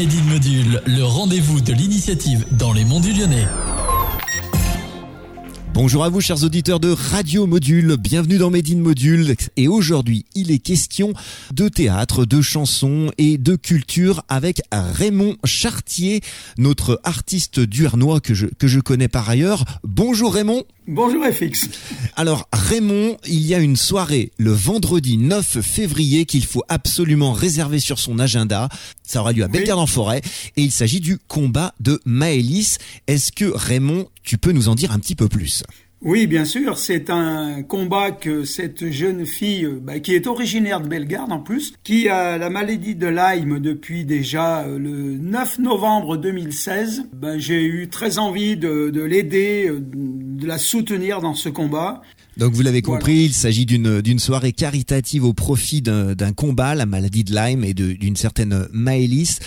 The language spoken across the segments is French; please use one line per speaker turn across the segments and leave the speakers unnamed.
Made Module, le rendez-vous de l'initiative dans les monts du Lyonnais.
Bonjour à vous chers auditeurs de Radio Module, bienvenue dans Made Module et aujourd'hui il est question de théâtre, de chansons et de culture avec Raymond Chartier, notre artiste duernois que que je connais par ailleurs. Bonjour Raymond
Bonjour FX.
Alors Raymond, il y a une soirée le vendredi 9 février qu'il faut absolument réserver sur son agenda. Ça aura lieu à Bellegarde-en-Forêt et il s'agit du combat de Maëlys. Est-ce que Raymond, tu peux nous en dire un petit peu plus?
Oui, bien sûr, c'est un combat que cette jeune fille, euh, bah, qui est originaire de Bellegarde en plus, qui a la maladie de Lyme depuis déjà euh, le 9 novembre 2016. Bah, j'ai eu très envie de, de l'aider, euh, de la soutenir dans ce combat.
Donc vous l'avez compris, il s'agit d'une soirée caritative au profit d'un combat, la maladie de Lyme et d'une certaine Maëlys.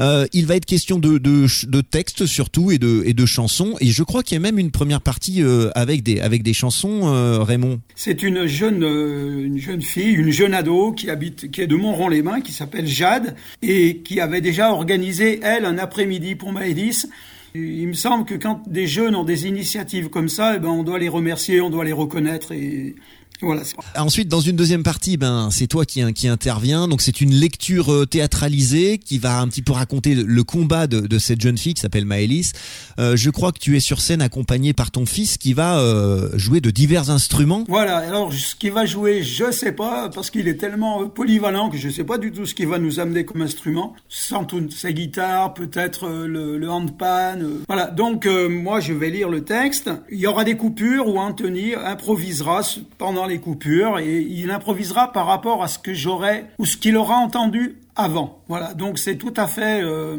Euh, il va être question de, de, de textes surtout et de, et de chansons. Et je crois qu'il y a même une première partie euh, avec des avec des chansons, euh, Raymond.
C'est une jeune une jeune fille, une jeune ado qui habite qui est de Montron-les-Mains, qui s'appelle Jade et qui avait déjà organisé elle un après-midi pour Maëlys il me semble que quand des jeunes ont des initiatives comme ça, eh ben on doit les remercier, on doit les reconnaître et voilà.
Ensuite, dans une deuxième partie, ben c'est toi qui, qui intervient. Donc c'est une lecture euh, théâtralisée qui va un petit peu raconter le combat de, de cette jeune fille qui s'appelle Maëlys. Euh, je crois que tu es sur scène accompagné par ton fils qui va euh, jouer de divers instruments.
Voilà. Alors ce qu'il va jouer, je sais pas parce qu'il est tellement polyvalent que je sais pas du tout ce qu'il va nous amener comme instrument. Sans doute sa guitare, peut-être le, le handpan. Voilà. Donc moi je vais lire le texte. Il y aura des coupures où Anthony improvisera pendant les coupures et il improvisera par rapport à ce que j'aurais ou ce qu'il aura entendu avant. Voilà, donc c'est tout à fait euh,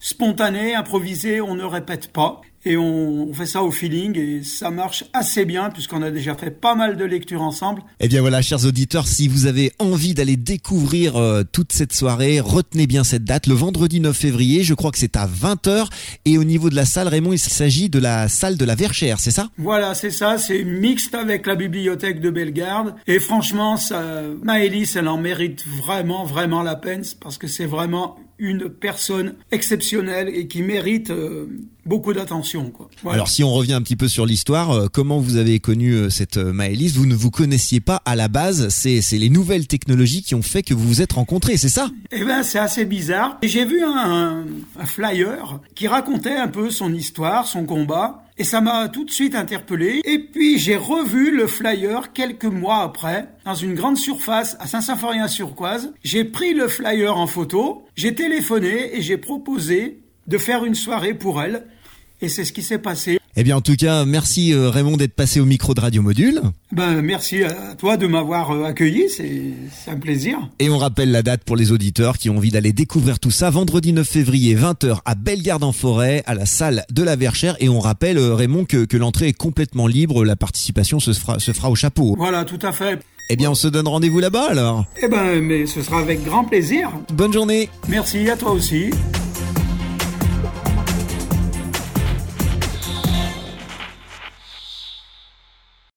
spontané, improvisé, on ne répète pas et on, fait ça au feeling et ça marche assez bien puisqu'on a déjà fait pas mal de lectures ensemble.
Eh bien voilà, chers auditeurs, si vous avez envie d'aller découvrir euh, toute cette soirée, retenez bien cette date, le vendredi 9 février, je crois que c'est à 20h et au niveau de la salle, Raymond, il s'agit de la salle de la Verchère, c'est ça?
Voilà, c'est ça, c'est mixte avec la bibliothèque de Bellegarde. Et franchement, ça, Maëlys, elle en mérite vraiment, vraiment la peine parce que c'est vraiment une personne exceptionnelle et qui mérite euh, beaucoup d'attention.
Alors si on revient un petit peu sur l'histoire, euh, comment vous avez connu euh, cette Maëlys? Vous ne vous connaissiez pas à la base, c'est les nouvelles technologies qui ont fait que vous vous êtes rencontrés, c'est ça?
Eh ben c'est assez bizarre. J'ai vu un, un flyer qui racontait un peu son histoire, son combat. Et ça m'a tout de suite interpellé. Et puis j'ai revu le flyer quelques mois après, dans une grande surface à Saint-Symphorien-sur-Coise. J'ai pris le flyer en photo, j'ai téléphoné et j'ai proposé de faire une soirée pour elle. Et c'est ce qui s'est passé.
Eh bien, en tout cas, merci euh, Raymond d'être passé au micro de Radio Module.
Ben, merci à toi de m'avoir euh, accueilli, c'est un plaisir.
Et on rappelle la date pour les auditeurs qui ont envie d'aller découvrir tout ça, vendredi 9 février, 20h à Bellegarde-en-Forêt, à la salle de la Verchère. Et on rappelle, euh, Raymond, que, que l'entrée est complètement libre, la participation se fera, se fera au chapeau.
Voilà, tout à fait.
Eh bien, on se donne rendez-vous là-bas alors.
Eh ben, mais ce sera avec grand plaisir.
Bonne journée.
Merci à toi aussi.